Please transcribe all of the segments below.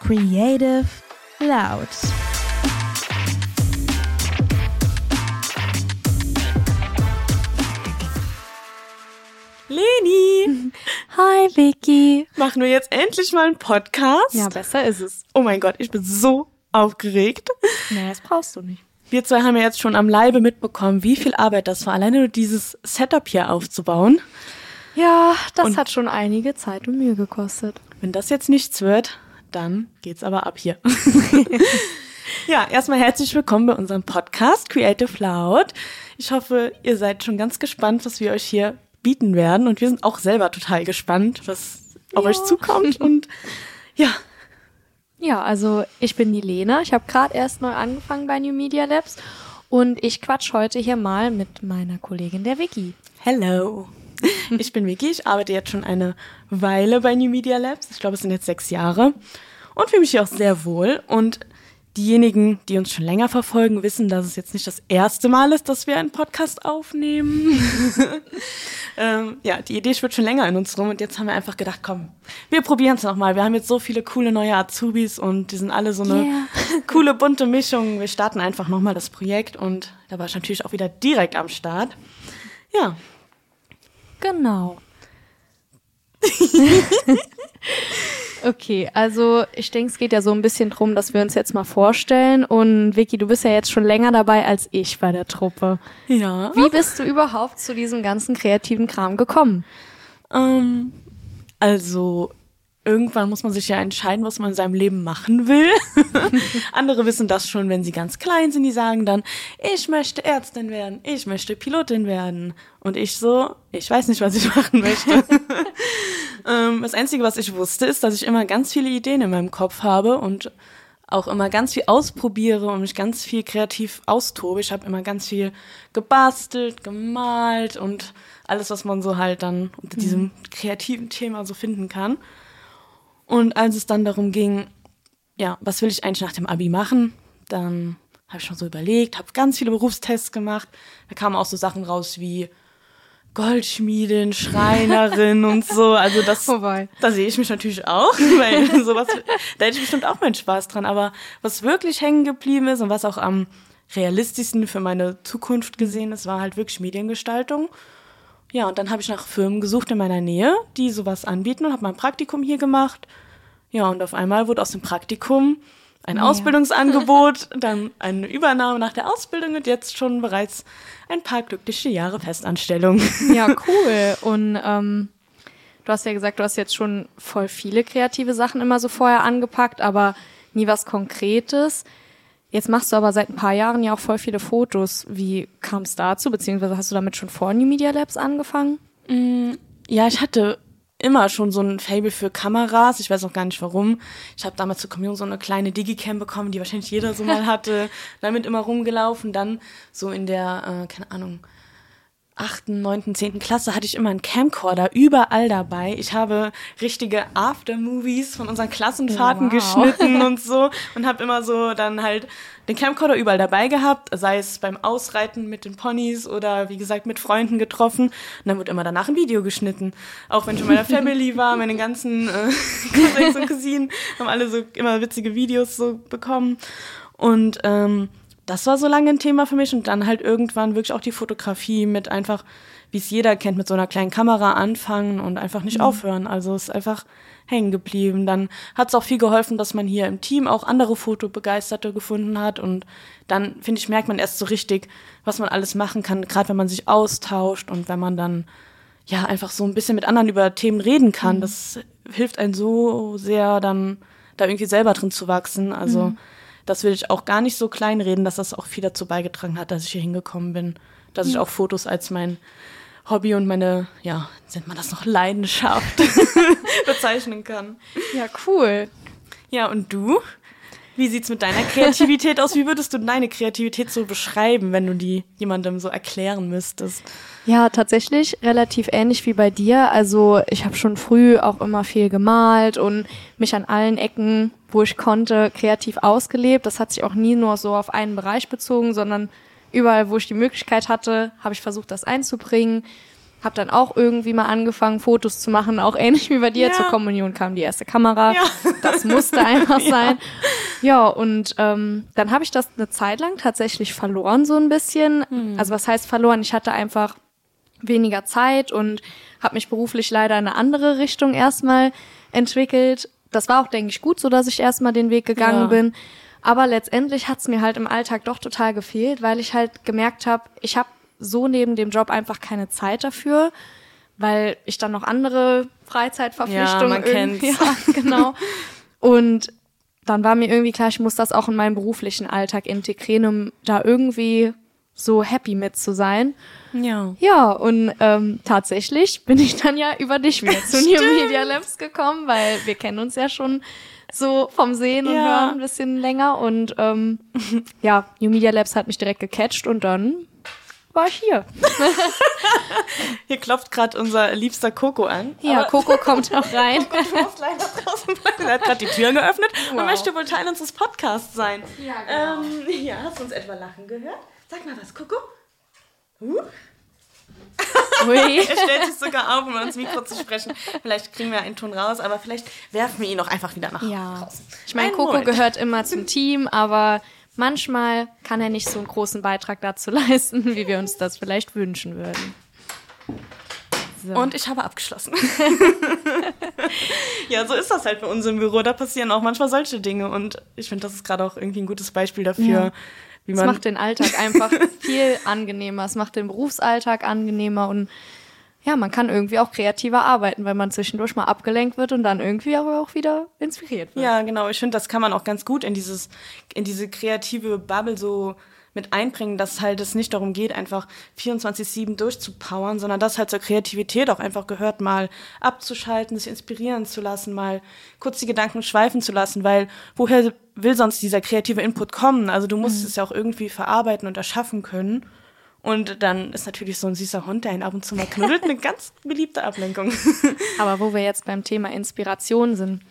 Creative Loud. Leni, Hi Vicky. machen wir jetzt endlich mal einen Podcast? Ja, besser ist es. Oh mein Gott, ich bin so aufgeregt. Nee, das brauchst du nicht. Wir zwei haben ja jetzt schon am Leibe mitbekommen, wie viel Arbeit das war, alleine nur dieses Setup hier aufzubauen. Ja, das Und- hat schon einige Zeit und Mühe gekostet. Wenn das jetzt nichts wird, dann geht's aber ab hier. ja, erstmal herzlich willkommen bei unserem Podcast Creative Loud. Ich hoffe, ihr seid schon ganz gespannt, was wir euch hier bieten werden. Und wir sind auch selber total gespannt, was auf Ja. euch zukommt. Und ja, Ja, also ich bin die Lena. Ich habe gerade erst neu angefangen bei New Media Labs und ich quatsch heute hier mal mit meiner Kollegin der Vicky. Hello. Ich bin Vicky, ich arbeite jetzt schon eine Weile bei New Media Labs. Ich glaube, es sind jetzt sechs Jahre und fühle mich hier auch sehr wohl. Und diejenigen, die uns schon länger verfolgen, wissen, dass es jetzt nicht das erste Mal ist, dass wir einen Podcast aufnehmen. ähm, ja, die Idee schwirrt schon länger in uns rum und jetzt haben wir einfach gedacht, komm, wir probieren es nochmal. Wir haben jetzt so viele coole neue Azubis und die sind alle so eine Yeah. coole bunte Mischung. Wir starten einfach nochmal das Projekt und da war ich natürlich auch wieder direkt am Start. Ja, Genau. okay, also ich denke, es geht ja so ein bisschen drum, dass wir uns jetzt mal vorstellen. Und Vicky, du bist ja jetzt schon länger dabei als ich bei der Truppe. Ja. Wie bist du überhaupt zu diesem ganzen kreativen Kram gekommen? Ähm, also irgendwann muss man sich ja entscheiden, was man in seinem Leben machen will. Andere wissen das schon, wenn sie ganz klein sind. Die sagen dann, ich möchte Ärztin werden, ich möchte Pilotin werden. Und ich so, ich weiß nicht, was ich machen möchte. ähm, das Einzige, was ich wusste, ist, dass ich immer ganz viele Ideen in meinem Kopf habe und auch immer ganz viel ausprobiere und mich ganz viel kreativ austobe. Ich habe immer ganz viel gebastelt, gemalt und alles, was man so halt dann unter diesem kreativen Thema so finden kann. Und als es dann darum ging, ja, was will ich eigentlich nach dem Abi machen, dann habe ich schon so überlegt, habe ganz viele Berufstests gemacht. Da kamen auch so Sachen raus wie Goldschmiedin, Schreinerin und so. Also das, Vorbei. da sehe ich mich natürlich auch, weil sowas, da hätte ich bestimmt auch meinen Spaß dran. Aber was wirklich hängen geblieben ist und was auch am realistischsten für meine Zukunft gesehen ist, war halt wirklich Mediengestaltung. Ja, und dann habe ich nach Firmen gesucht in meiner Nähe, die sowas anbieten und habe mein Praktikum hier gemacht. Ja, und auf einmal wurde aus dem Praktikum ein Ausbildungsangebot, dann eine Übernahme nach der Ausbildung und jetzt schon bereits ein paar glückliche Jahre Festanstellung. Ja, cool. Und ähm, du hast ja gesagt, du hast jetzt schon voll viele kreative Sachen immer so vorher angepackt, aber nie was Konkretes. Jetzt machst du aber seit ein paar Jahren ja auch voll viele Fotos. Wie kam es dazu? Beziehungsweise hast du damit schon vor New Media Labs angefangen? Ja, ich hatte immer schon so ein Fable für Kameras. Ich weiß auch gar nicht warum. Ich habe damals zur Kommunion so eine kleine Digicam bekommen, die wahrscheinlich jeder so mal hatte. Damit immer rumgelaufen. Dann so in der, äh, keine Ahnung, achten, neunten, zehnten Klasse hatte ich immer einen Camcorder überall dabei. Ich habe richtige Aftermovies von unseren Klassenfahrten Wow. geschnitten und so und habe immer so dann halt den Camcorder überall dabei gehabt, sei es beim Ausreiten mit den Ponys oder wie gesagt mit Freunden getroffen. Und dann wird immer danach ein Video geschnitten. Auch wenn ich in meiner Family war, meine ganzen äh, Cousins und Cousinen haben alle so immer witzige Videos so bekommen. Und ähm, das war so lange ein Thema für mich und dann halt irgendwann wirklich auch die Fotografie mit einfach, wie es jeder kennt, mit so einer kleinen Kamera anfangen und einfach nicht aufhören. Also es ist einfach hängen geblieben. Dann hat es auch viel geholfen, dass man hier im Team auch andere Fotobegeisterte gefunden hat und dann, finde ich, merkt man erst so richtig, was man alles machen kann, gerade wenn man sich austauscht und wenn man dann ja einfach so ein bisschen mit anderen über Themen reden kann. Das hilft einem so sehr, dann da irgendwie selber drin zu wachsen. Also das will ich auch gar nicht so kleinreden, dass das auch viel dazu beigetragen hat, dass ich hier hingekommen bin. Dass ich auch Fotos als mein Hobby und meine, ja, nennt man das noch Leidenschaft bezeichnen kann. Ja, cool. Ja, und du? Wie sieht's mit deiner Kreativität aus? Wie würdest du deine Kreativität so beschreiben, wenn du die jemandem so erklären müsstest? Ja, tatsächlich relativ ähnlich wie bei dir. Also ich habe schon früh auch immer viel gemalt und mich an allen Ecken, wo ich konnte, kreativ ausgelebt. Das hat sich auch nie nur so auf einen Bereich bezogen, sondern überall, wo ich die Möglichkeit hatte, habe ich versucht, das einzubringen. Habe dann auch irgendwie mal angefangen, Fotos zu machen, auch ähnlich wie bei dir. Ja. Zur Kommunion kam die erste Kamera. Ja. Das musste einfach sein. Ja, und ähm, dann habe ich das eine Zeit lang tatsächlich verloren, so ein bisschen. Also was heißt verloren? Ich hatte einfach weniger Zeit und habe mich beruflich leider in eine andere Richtung erstmal entwickelt. Das war auch, denke ich, gut so, dass ich erstmal den Weg gegangen Ja. bin. Aber letztendlich hat's mir halt im Alltag doch total gefehlt, weil ich halt gemerkt habe, ich habe so neben dem Job einfach keine Zeit dafür, weil ich dann noch andere Freizeitverpflichtungen Ja, man ja, genau. Und dann war mir irgendwie klar, ich muss das auch in meinen beruflichen Alltag integrieren, um da irgendwie so happy mit zu sein. Ja. Ja, und ähm, tatsächlich bin ich dann ja über dich wieder zu New Media Labs gekommen, weil wir kennen uns ja schon so vom Sehen und Ja. Hören ein bisschen länger. Und ähm, ja, New Media Labs hat mich direkt gecatcht und dann war ich hier. Hier klopft gerade unser liebster Coco an. Ja, Coco kommt auch rein. Du musst leider draußen bleiben. Er hat gerade die Türen geöffnet Wow. und möchte wohl Teil unseres Podcasts sein. Ja, genau. ähm, ja, hast du uns etwa lachen gehört? Sag mal was, Coco. Uh, Ui. er stellt sich sogar auf, um ans Mikro zu sprechen. Vielleicht kriegen wir einen Ton raus, aber vielleicht werfen wir ihn auch einfach wieder nach Ja. draußen. Ich meine, Coco Moment. gehört immer zum Team, aber manchmal kann er nicht so einen großen Beitrag dazu leisten, wie wir uns das vielleicht wünschen würden. So. Und ich habe abgeschlossen. ja, so ist das halt bei uns im Büro. Da passieren auch manchmal solche Dinge. Und ich finde, das ist gerade auch irgendwie ein gutes Beispiel dafür, Ja. wie Es man. macht den Alltag einfach viel angenehmer. Es macht den Berufsalltag angenehmer und ja, man kann irgendwie auch kreativer arbeiten, weil man zwischendurch mal abgelenkt wird und dann irgendwie aber auch wieder inspiriert wird. Ja, genau. Ich finde, das kann man auch ganz gut in dieses, in diese kreative Bubble so mit einbringen, dass halt es nicht darum geht, einfach 24-7 durchzupowern, sondern dass halt zur Kreativität auch einfach gehört, mal abzuschalten, sich inspirieren zu lassen, mal kurz die Gedanken schweifen zu lassen, weil woher will sonst dieser kreative Input kommen? Also du musst es ja auch irgendwie verarbeiten und erschaffen können. Und dann ist natürlich so ein süßer Hund, der ihn ab und zu mal knuddelt, eine ganz beliebte Ablenkung. Aber wo wir jetzt beim Thema Inspiration sind,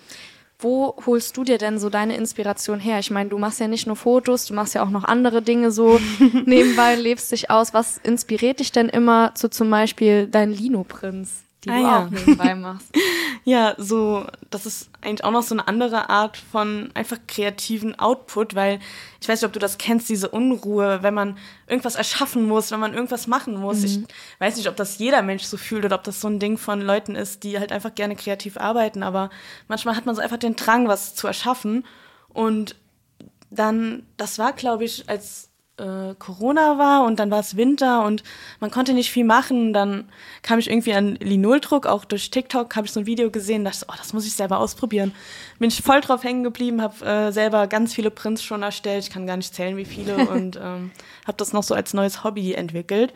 wo holst du dir denn so deine Inspiration her? Ich meine, du machst ja nicht nur Fotos, du machst ja auch noch andere Dinge so nebenbei, lebst dich aus. Was inspiriert dich denn immer zu zum Beispiel dein Lino-Prinz, die Ah, du ja. auch nebenbei machst? Ja, so, das ist eigentlich auch noch so eine andere Art von einfach kreativen Output, weil ich weiß nicht, ob du das kennst, diese Unruhe, wenn man irgendwas erschaffen muss, wenn man irgendwas machen muss. Ich weiß nicht, ob das jeder Mensch so fühlt oder ob das so ein Ding von Leuten ist, die halt einfach gerne kreativ arbeiten, aber manchmal hat man so einfach den Drang, was zu erschaffen und dann, das war, glaube ich, als äh, Corona war und dann war es Winter und man konnte nicht viel machen. Dann kam ich irgendwie an Linoldruck, auch durch TikTok habe ich so ein Video gesehen, dachte, oh, das muss ich selber ausprobieren. Bin ich voll drauf hängen geblieben, habe äh, selber ganz viele Prints schon erstellt, ich kann gar nicht zählen, wie viele und ähm, habe das noch so als neues Hobby entwickelt.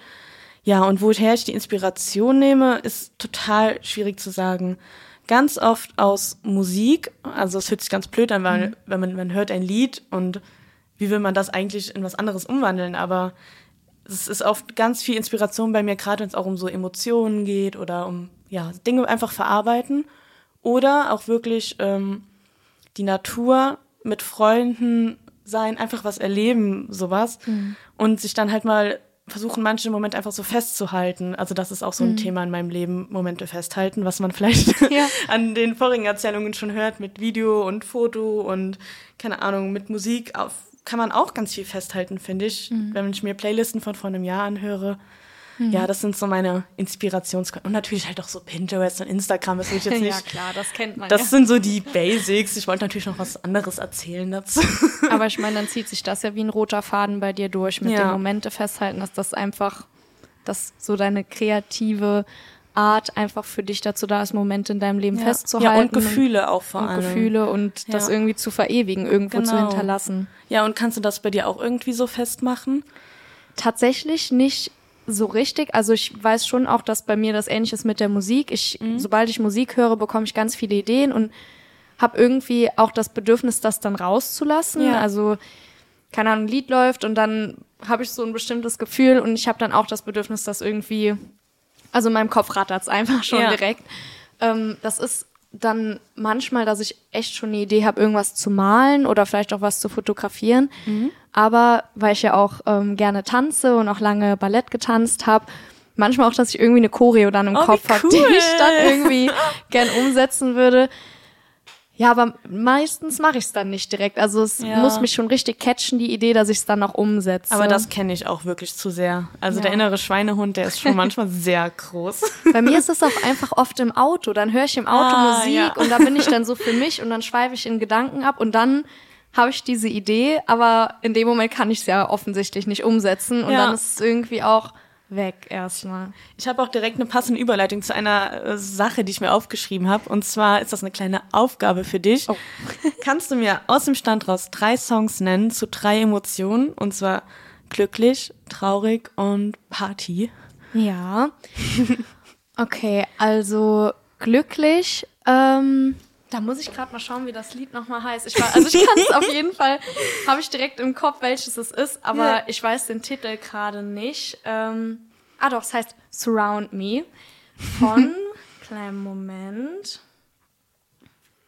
Ja, und woher ich die Inspiration nehme, ist total schwierig zu sagen. Ganz oft aus Musik, also es hört sich ganz blöd an, weil wenn man, man hört ein Lied und wie will man das eigentlich in was anderes umwandeln, aber es ist oft ganz viel Inspiration bei mir, gerade wenn es auch um so Emotionen geht oder um ja, Dinge einfach verarbeiten oder auch wirklich ähm, die Natur mit Freunden sein, einfach was erleben, sowas und sich dann halt mal versuchen, manche Momente einfach so festzuhalten. Also das ist auch so ein Thema in meinem Leben, Momente festhalten, was man vielleicht Ja. an den vorigen Erzählungen schon hört mit Video und Foto und keine Ahnung, mit Musik auf, kann man auch ganz viel festhalten, finde ich. Wenn ich mir Playlisten von vor einem Jahr anhöre. Ja, das sind so meine Inspirationsquellen. Und natürlich halt auch so Pinterest und Instagram, das will ich jetzt nicht. ja klar, das kennt man Das ja. sind so die Basics. Ich wollte natürlich noch was anderes erzählen dazu. Aber ich meine, dann zieht sich das ja wie ein roter Faden bei dir durch mit Ja. den Momente festhalten, dass das einfach, dass so deine kreative Art einfach für dich dazu da ist, Momente in deinem Leben festzuhalten. Ja, und Gefühle auch vor und allem. Gefühle und das Ja. irgendwie zu verewigen, irgendwo zu Genau. hinterlassen. Ja, und kannst du das bei dir auch irgendwie so festmachen? Tatsächlich nicht so richtig. Also ich weiß schon auch, dass bei mir das ähnlich ist mit der Musik. Ich, Mhm. sobald ich Musik höre, bekomme ich ganz viele Ideen und habe irgendwie auch das Bedürfnis, das dann rauszulassen. Ja. Also keine Ahnung, ein Lied läuft und dann habe ich so ein bestimmtes Gefühl und ich habe dann auch das Bedürfnis, das irgendwie, also in meinem Kopf rattert's einfach schon Ja. direkt. Ähm, das ist dann manchmal, dass ich echt schon eine Idee habe, irgendwas zu malen oder vielleicht auch was zu fotografieren. Aber weil ich ja auch ähm, gerne tanze und auch lange Ballett getanzt habe, manchmal auch, dass ich irgendwie eine Choreo dann im Oh, Kopf habe, die cool. ich dann irgendwie gern umsetzen würde. Ja, aber meistens mache ich es dann nicht direkt. Also es Ja. muss mich schon richtig catchen, die Idee, dass ich es dann auch umsetze. Aber das kenne ich auch wirklich zu sehr. Also Ja. der innere Schweinehund, der ist schon manchmal sehr groß. Bei mir ist es auch einfach oft im Auto. Dann höre ich im Auto Ah, Musik ja. und da bin ich dann so für mich und dann schweife ich in Gedanken ab und dann habe ich diese Idee, aber in dem Moment kann ich es ja offensichtlich nicht umsetzen und dann ist es irgendwie auch weg erstmal. Ich habe auch direkt eine passende Überleitung zu einer äh, Sache, die ich mir aufgeschrieben habe. Und zwar ist das eine kleine Aufgabe für dich. Oh. Kannst du mir aus dem Stand raus drei Songs nennen zu drei Emotionen? Und zwar glücklich, traurig und Party. Ja. Okay, also glücklich. Ähm, da muss ich gerade mal schauen, wie das Lied nochmal heißt. Ich war, also ich kann es auf jeden Fall, habe ich direkt im Kopf, welches es ist, aber Ja. ich weiß den Titel gerade nicht. Ähm, ah doch, es heißt Surround Me von, kleinen Moment.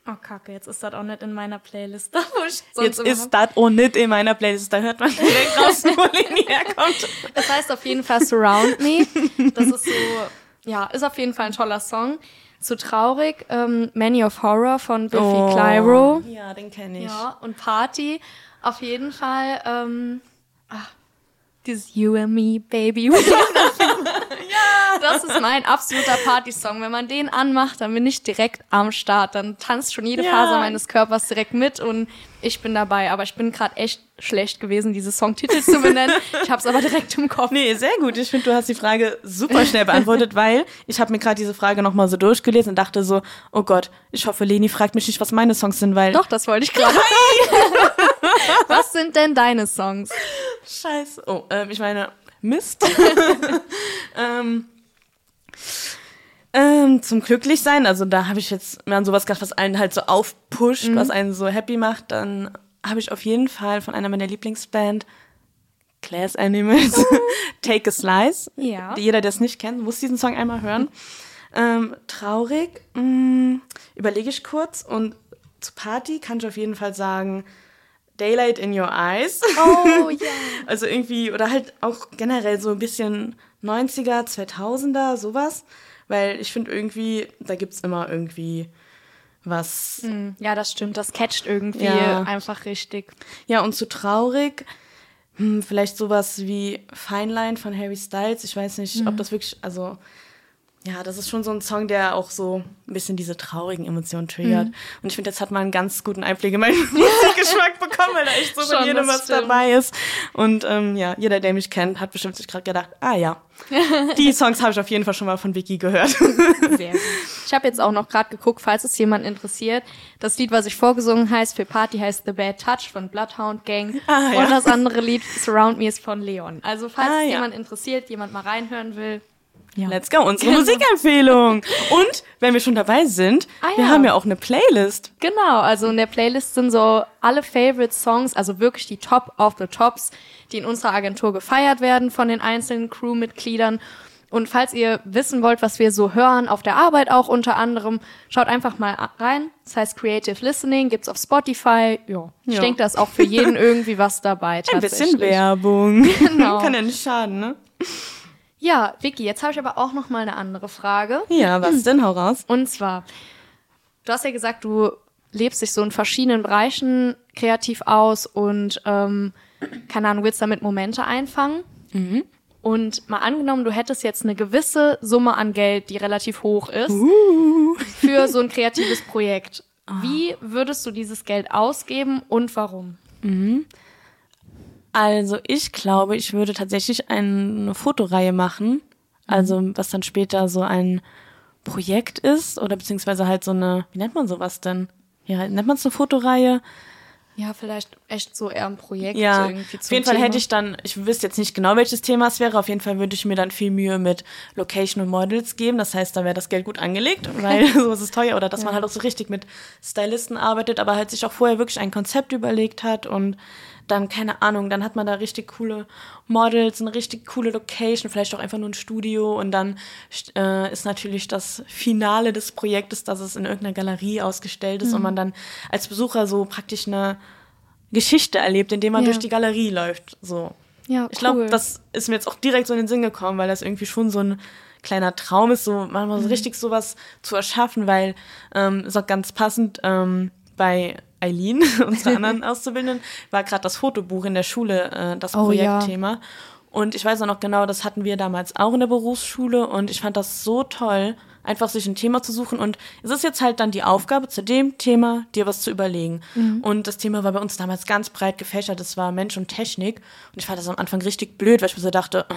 Oh Kacke, jetzt ist das auch nicht in meiner Playlist. wo ich sonst Jetzt ist das auch nicht in meiner Playlist. Da hört man direkt raus, wo Leni herkommt. Es heißt auf jeden Fall Surround Me. Das ist so, ja, ist auf jeden Fall ein toller Song. Zu traurig, ähm, Many of Horror von Biffy Clyro. Ja, den kenne ich. Ja, und Party auf jeden Fall, ähm, ach, dieses You and Me, Baby. Das ist mein absoluter Partysong. Wenn man den anmacht, dann bin ich direkt am Start. Dann tanzt schon jede Ja. Faser meines Körpers direkt mit und ich bin dabei. Aber ich bin gerade echt schlecht gewesen, diese Songtitel zu benennen. Ich habe es aber direkt im Kopf. Nee, sehr gut. Ich finde, du hast die Frage super schnell beantwortet, weil ich habe mir gerade diese Frage nochmal so durchgelesen und dachte so, oh Gott, ich hoffe, Leni fragt mich nicht, was meine Songs sind, weil... Doch, das wollte ich gerade. Was sind denn deine Songs? Scheiße. Oh, ähm, ich meine, Mist. ähm, ähm, zum Glücklichsein, also da habe ich jetzt mir an sowas gedacht, was einen halt so aufpusht, was einen so happy macht, dann habe ich auf jeden Fall von einer meiner Lieblingsband Class Animals Take a Slice. Ja. Jeder, der es nicht kennt, muss diesen Song einmal hören. Ähm, traurig, mh, überlege ich kurz und zu Party kann ich auf jeden Fall sagen Daylight in Your Eyes. Oh ja. Also irgendwie, oder halt auch generell so ein bisschen 90er, 2000er, sowas. Weil ich finde irgendwie, da gibt's immer irgendwie was. Ja, das stimmt. Das catcht irgendwie Ja. einfach richtig. Ja, und zu traurig, hm, vielleicht sowas wie Fine Line von Harry Styles. Ich weiß nicht, ob das wirklich, also. Ja, das ist schon so ein Song, der auch so ein bisschen diese traurigen Emotionen triggert. Und ich finde, jetzt hat man einen ganz guten Einblick in meinen Musikgeschmack bekommen, weil da echt so von Schon, jedem das was stimmt. dabei ist. Und ähm, ja, jeder, der mich kennt, hat bestimmt sich gerade gedacht, ah ja, die Songs habe ich auf jeden Fall schon mal von Vicky gehört. Sehr gut. Ich habe jetzt auch noch gerade geguckt, falls es jemand interessiert. Das Lied, was ich vorgesungen heißt für Party, heißt The Bad Touch von Bloodhound Gang. Ah, ja. Und das andere Lied Surround Me ist von Leon. Also falls Ah, es ja. jemand interessiert, jemand mal reinhören will. Ja. Let's go, unsere Musikempfehlung. Und wenn wir schon dabei sind, Ah, wir ja. haben ja auch eine Playlist. Genau, also in der Playlist sind so alle Favorite Songs, also wirklich die Top of the Tops, die in unserer Agentur gefeiert werden von den einzelnen Crewmitgliedern. Und falls ihr wissen wollt, was wir so hören, auf der Arbeit auch unter anderem, schaut einfach mal rein. Das heißt Creative Listening, gibt's auf Spotify. Ja, ich Ja. denke, da ist auch für jeden irgendwie was dabei. Ein bisschen Werbung. Genau. Kann ja nicht schaden, ne? Ja, Vicky, jetzt habe ich aber auch noch mal eine andere Frage. Ja, was denn? Hau raus. Und zwar, du hast ja gesagt, du lebst dich so in verschiedenen Bereichen kreativ aus und und keine Ahnung, willst damit Momente einfangen. Und mal angenommen, du hättest jetzt eine gewisse Summe an Geld, die relativ hoch ist, für so ein kreatives Projekt. Wie würdest du dieses Geld ausgeben und warum? Also ich glaube, ich würde tatsächlich eine Fotoreihe machen. Also was dann später so ein Projekt ist oder beziehungsweise halt so eine, wie nennt man sowas denn? Ja, nennt man es eine Fotoreihe? Ja, vielleicht echt so eher ein Projekt Ja, irgendwie auf jeden Fall hätte ich dann, ich wüsste jetzt nicht genau, welches Thema es wäre, auf jeden Fall würde ich mir dann viel Mühe mit Location und Models geben. Das heißt, da wäre das Geld gut angelegt, weil sowas ist teuer. Oder dass man halt auch so richtig mit Stylisten arbeitet, aber halt sich auch vorher wirklich ein Konzept überlegt hat und dann, keine Ahnung, dann hat man da richtig coole Models, eine richtig coole Location, vielleicht auch einfach nur ein Studio und dann äh, ist natürlich das Finale des Projektes, dass es in irgendeiner Galerie ausgestellt ist und man dann als Besucher so praktisch eine Geschichte erlebt, indem man Ja. durch die Galerie läuft. So. Ja, Ich glaube, cool. das ist mir jetzt auch direkt so in den Sinn gekommen, weil das irgendwie schon so ein kleiner Traum ist, so manchmal Mhm. so richtig sowas zu erschaffen, weil ähm, ist auch ganz passend ähm, bei Eileen, unserer anderen Auszubildenden, war gerade das Fotobuch in der Schule äh, das Oh, ja. Projektthema. Und ich weiß auch noch genau, das hatten wir damals auch in der Berufsschule und ich fand das so toll, einfach sich ein Thema zu suchen. Und es ist jetzt halt dann die Aufgabe, zu dem Thema dir was zu überlegen. Mhm. Und das Thema war bei uns damals ganz breit gefächert. Das war Mensch und Technik. Und ich fand das am Anfang richtig blöd, weil ich mir so dachte, oh,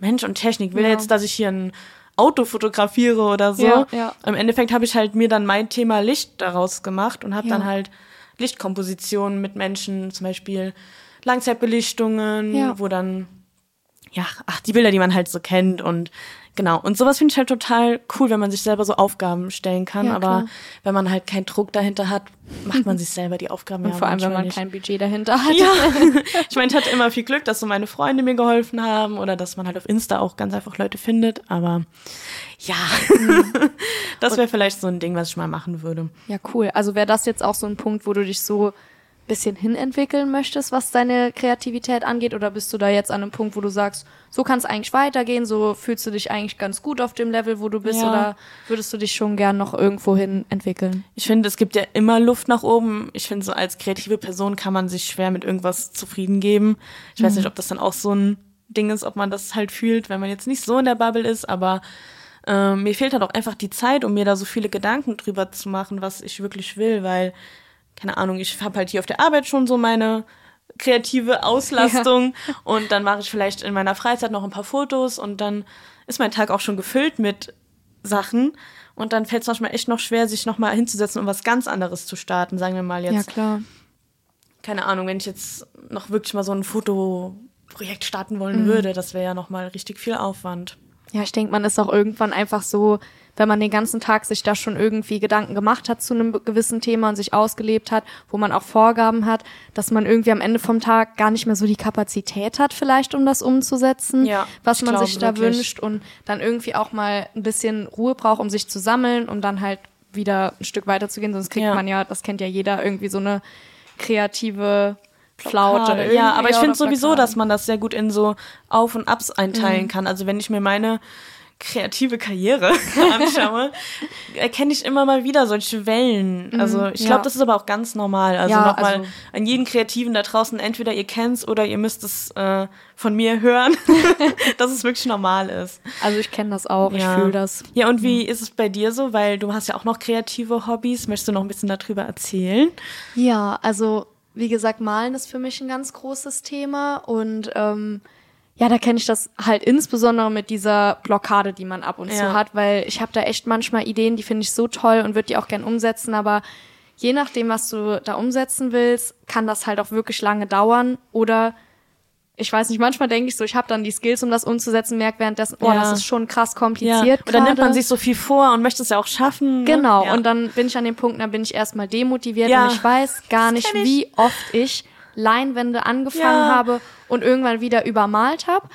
Mensch und Technik, will Ja. jetzt, dass ich hier ein Auto fotografiere oder so. Ja, ja. Im Endeffekt habe ich halt mir dann mein Thema Licht daraus gemacht und habe Ja. dann halt Lichtkompositionen mit Menschen, zum Beispiel Langzeitbelichtungen, wo dann, ja, ach, die Bilder, die man halt so kennt und genau. Und sowas finde ich halt total cool, wenn man sich selber so Aufgaben stellen kann. Ja, aber klar. wenn man halt keinen Druck dahinter hat, macht man sich selber die Aufgaben. Und ja vor allem, wenn man nicht. kein Budget dahinter hat. Ja, ich meine, ich hatte immer viel Glück, dass so meine Freunde mir geholfen haben oder dass man halt auf Insta auch ganz einfach Leute findet. Aber ja, das wäre vielleicht so ein Ding, was ich mal machen würde. Ja, cool. Also wäre das jetzt auch so ein Punkt, wo du dich so bisschen hinentwickeln möchtest, was deine Kreativität angeht? Oder bist du da jetzt an einem Punkt, wo du sagst, so kann es eigentlich weitergehen, so fühlst du dich eigentlich ganz gut auf dem Level, wo du bist? Ja. Oder würdest du dich schon gern noch irgendwo hin entwickeln? Ich finde, es gibt ja immer Luft nach oben. Ich finde, so als kreative Person kann man sich schwer mit irgendwas zufrieden geben. Ich weiß nicht, ob das dann auch so ein Ding ist, ob man das halt fühlt, wenn man jetzt nicht so in der Bubble ist, aber ähm, mir fehlt halt auch einfach die Zeit, um mir da so viele Gedanken drüber zu machen, was ich wirklich will, weil, keine Ahnung, ich habe halt hier auf der Arbeit schon so meine kreative Auslastung und dann mache ich vielleicht in meiner Freizeit noch ein paar Fotos und dann ist mein Tag auch schon gefüllt mit Sachen und dann fällt es manchmal echt noch schwer, sich nochmal hinzusetzen und was ganz anderes zu starten, sagen wir mal jetzt. klar. Keine Ahnung, wenn ich jetzt noch wirklich mal so ein Fotoprojekt starten wollen würde, das wäre ja nochmal richtig viel Aufwand. Ja, ich denke, man ist auch irgendwann einfach so, wenn man den ganzen Tag sich da schon irgendwie Gedanken gemacht hat zu einem gewissen Thema und sich ausgelebt hat, wo man auch Vorgaben hat, dass man irgendwie am Ende vom Tag gar nicht mehr so die Kapazität hat, vielleicht, um das umzusetzen, Ja, was man sich da wirklich. wünscht und dann irgendwie auch mal ein bisschen Ruhe braucht, um sich zu sammeln, um dann halt wieder ein Stück weiterzugehen. Sonst kriegt Ja. man ja, das kennt ja jeder, irgendwie so eine kreative Flaute. Ja, aber ich finde sowieso, dass man das sehr gut in so Auf- und Ups einteilen kann. Also wenn ich mir meine kreative Karriere anschaue, erkenne ich immer mal wieder solche Wellen. Also ich ja. glaube, das ist aber auch ganz normal. Also Ja, nochmal also- an jeden Kreativen da draußen, entweder ihr kennt's oder ihr müsst es äh, von mir hören, dass es wirklich normal ist. Also ich kenne das auch, ich Ja. fühle das. Ja, und wie ist es bei dir so? Weil du hast ja auch noch kreative Hobbys. Möchtest du noch ein bisschen darüber erzählen? Ja, also wie gesagt, Malen ist für mich ein ganz großes Thema und ähm, ja, da kenne ich das halt insbesondere mit dieser Blockade, die man ab und zu Ja. hat, weil ich habe da echt manchmal Ideen, die finde ich so toll und würde die auch gern umsetzen, aber je nachdem, was du da umsetzen willst, kann das halt auch wirklich lange dauern oder ich weiß nicht, manchmal denke ich so, ich habe dann die Skills, um das umzusetzen, merke währenddessen, oh, Ja. das ist schon krass kompliziert. Und dann nimmt man sich so viel vor und möchte es ja auch schaffen. ne? Genau, Ja. und dann bin ich an dem Punkt, dann bin ich erstmal demotiviert Ja, und ich weiß gar das nicht, wie oft ich Leinwände angefangen Ja. Mhm. habe und irgendwann wieder übermalt habe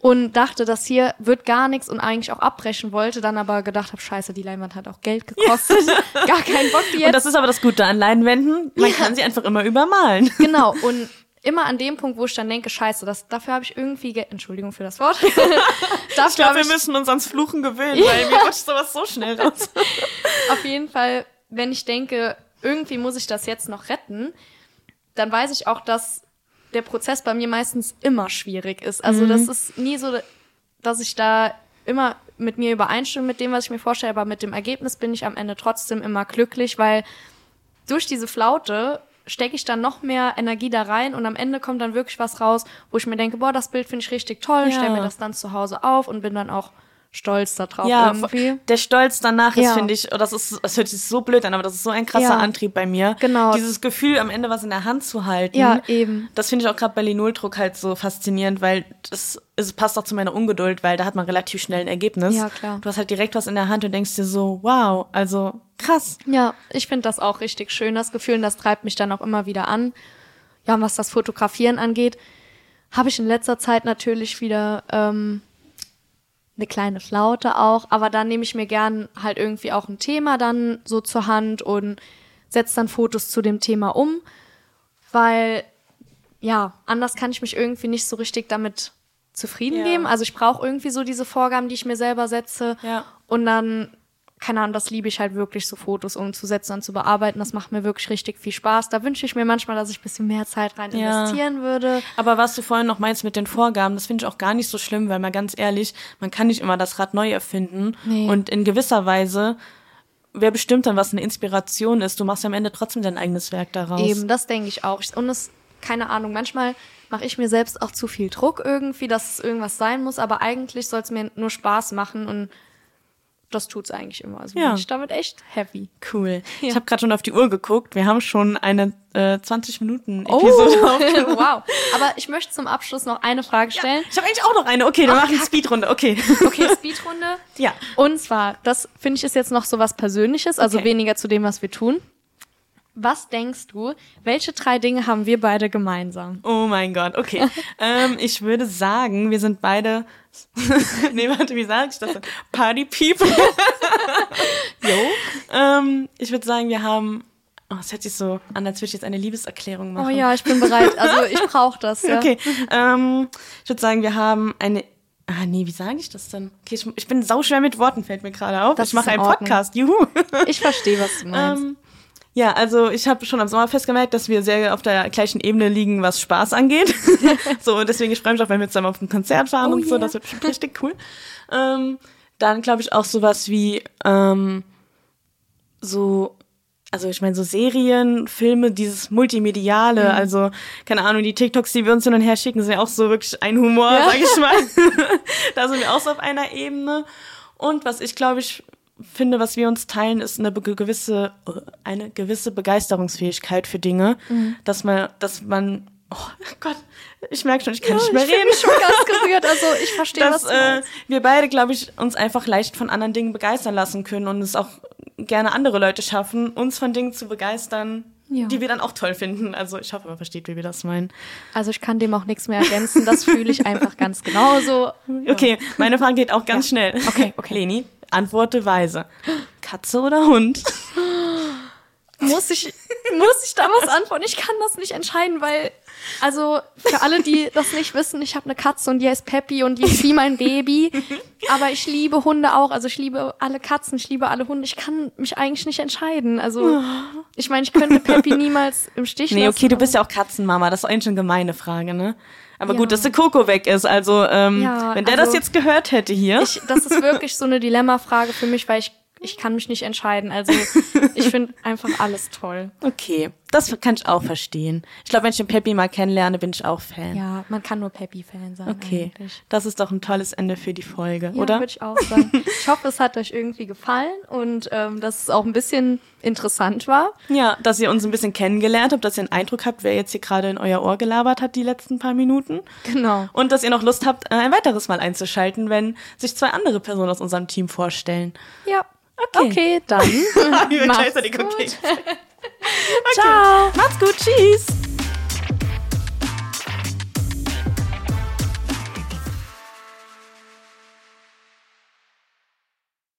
und dachte, das hier wird gar nichts und eigentlich auch abbrechen wollte, dann aber gedacht habe, scheiße, die Leinwand hat auch Geld gekostet, gar keinen Bock die Und jetzt. das ist aber das Gute an Leinwänden, man Ja. kann sie einfach immer übermalen. genau, und immer an dem Punkt, wo ich dann denke, scheiße, das, dafür habe ich irgendwie, Geld, Entschuldigung für das Wort, Ich dafür glaube, wir ich müssen uns ans Fluchen gewöhnen, weil mir rutscht sowas so schnell raus. auf jeden Fall, wenn ich denke, irgendwie muss ich das jetzt noch retten, dann weiß ich auch, dass der Prozess bei mir meistens immer schwierig ist. Also das ist nie so, dass ich da immer mit mir übereinstimme mit dem, was ich mir vorstelle, aber mit dem Ergebnis bin ich am Ende trotzdem immer glücklich, weil durch diese Flaute stecke ich dann noch mehr Energie da rein und am Ende kommt dann wirklich was raus, wo ich mir denke, boah, das Bild finde ich richtig toll, Ja. stelle mir das dann zu Hause auf und bin dann auch stolz darauf Ja, irgendwie. der Stolz danach ist, Ja. finde ich, oh, das ist, das hört sich so blöd an, aber das ist so ein krasser Ja. Antrieb bei mir. Genau. Dieses Gefühl, am Ende was in der Hand zu halten. Ja, eben. Das finde ich auch gerade bei Linuldruck halt so faszinierend, weil das es passt auch zu meiner Ungeduld, weil da hat man relativ schnell ein Ergebnis. Ja, klar. Du hast halt direkt was in der Hand und denkst dir so, wow, also krass. Ja, ich finde das auch richtig schön, das Gefühl, und das treibt mich dann auch immer wieder an. Ja, und was das Fotografieren angeht, habe ich in letzter Zeit natürlich wieder ähm, eine kleine Flaute auch, aber dann nehme ich mir gern halt irgendwie auch ein Thema dann so zur Hand und setze dann Fotos zu dem Thema um, weil ja, anders kann ich mich irgendwie nicht so richtig damit zufrieden Ja. geben. Also ich brauche irgendwie so diese Vorgaben, die ich mir selber setze. Ja. Und dann, keine Ahnung, das liebe ich halt wirklich, so Fotos umzusetzen und zu bearbeiten. Das macht mir wirklich richtig viel Spaß. Da wünsche ich mir manchmal, dass ich ein bisschen mehr Zeit rein Ja. investieren würde. Aber was du vorhin noch meinst mit den Vorgaben, das finde ich auch gar nicht so schlimm, weil mal ganz ehrlich, man kann nicht immer das Rad neu erfinden. Nee. Und in gewisser Weise, wer bestimmt dann, was eine Inspiration ist? Du machst ja am Ende trotzdem dein eigenes Werk daraus. Eben, das denke ich auch. Und es, keine Ahnung, manchmal mache ich mir selbst auch zu viel Druck irgendwie, dass es irgendwas sein muss, aber eigentlich soll es mir nur Spaß machen und das tut's eigentlich immer. Also Ja. bin ich damit echt happy. Cool. Ja. Ich habe gerade schon auf die Uhr geguckt. Wir haben schon eine äh, 20 Minuten Oh, Episode aufgenommen. wow. Aber ich möchte zum Abschluss noch eine Frage stellen. Ich habe eigentlich auch noch eine. Okay, wir Ach, machen. Speedrunde. Okay. Okay, Speedrunde. Ja. Und zwar, das finde ich ist jetzt noch so was Persönliches, also Okay. weniger zu dem, was wir tun. Was denkst du, welche drei Dinge haben wir beide gemeinsam? Oh mein Gott, okay. ähm, ich würde sagen, wir sind beide. nee, warte, wie sage ich das denn? Party People. Jo. ähm, ich würde sagen, wir haben. Oh, es hört sich so an, als würde ich jetzt eine Liebeserklärung machen. Oh ja, ich bin bereit. Also ich brauche das. Ja. Okay. Ähm, ich würde sagen, wir haben eine. Ah, nee, wie sage ich das denn? Okay, ich, ich bin sauschwer mit Worten, fällt mir gerade auf. Das ich mache einen. Podcast. Juhu. Ich verstehe, was du meinst. Ähm, ja, also ich habe schon am Sommerfest gemerkt, dass wir sehr auf der gleichen Ebene liegen, was Spaß angeht. so, deswegen ich freue mich auch, wenn wir zusammen auf ein Konzert fahren Oh und so. yeah. Das wird richtig cool. Ähm, dann glaube ich auch sowas wie ähm, so, also ich meine so Serien, Filme, dieses Multimediale, Mhm. also keine Ahnung, die TikToks, die wir uns hin und her schicken, sind ja auch so wirklich ein Humor, Ja. sag ich mal. da sind wir auch so auf einer Ebene. Und was ich glaube ich finde, was wir uns teilen, ist eine gewisse, eine gewisse Begeisterungsfähigkeit für Dinge, Mhm. dass man, dass man, oh Gott, ich merke schon, ich kann nicht ich mehr bin reden. schon ganz gerührt. Also ich verstehe, was Dass du äh, wir beide, glaube ich, uns einfach leicht von anderen Dingen begeistern lassen können und es auch gerne andere Leute schaffen, uns von Dingen zu begeistern, Ja. die wir dann auch toll finden. Also ich hoffe, man versteht, wie wir das meinen. Also ich kann dem auch nichts mehr ergänzen. Das fühle ich einfach ganz genauso. Okay, meine Frage geht auch ganz schnell. Okay, okay. Leni, antworte weise. Katze oder Hund? Muss ich, muss ich da was antworten? Ich kann das nicht entscheiden, weil, also für alle, die das nicht wissen, ich habe eine Katze und die heißt Peppy und die ist wie mein Baby. Aber ich liebe Hunde auch. Also ich liebe alle Katzen, ich liebe alle Hunde. Ich kann mich eigentlich nicht entscheiden. Also ich meine, ich könnte Peppy niemals im Stich Nee, lassen. okay, du bist ja auch Katzenmama. Das ist eigentlich schon eine gemeine Frage, ne? Aber Ja. gut, dass der Coco weg ist. Also, ähm, Ja, wenn der also- das jetzt gehört hätte hier. Ich, das ist wirklich so eine Dilemmafrage für mich, weil ich, ich kann mich nicht entscheiden. Also ich finde einfach alles toll. okay, das kann ich auch verstehen. Ich glaube, wenn ich den Peppi mal kennenlerne, bin ich auch Fan. Ja, man kann nur Peppy-Fan sein. Okay, Eigentlich. das ist doch ein tolles Ende für die Folge, Ja, oder? würde ich auch sagen. Ich hoffe, es hat euch irgendwie gefallen und ähm, dass es auch ein bisschen interessant war. Ja, dass ihr uns ein bisschen kennengelernt habt, dass ihr einen Eindruck habt, wer jetzt hier gerade in euer Ohr gelabert hat die letzten paar Minuten. Genau. Und dass ihr noch Lust habt, äh, ein weiteres Mal einzuschalten, wenn sich zwei andere Personen aus unserem Team vorstellen. Ja. Okay. Okay, dann. Wir Macht's gleichzeitig gut. okay. Ciao. Macht's gut, tschüss.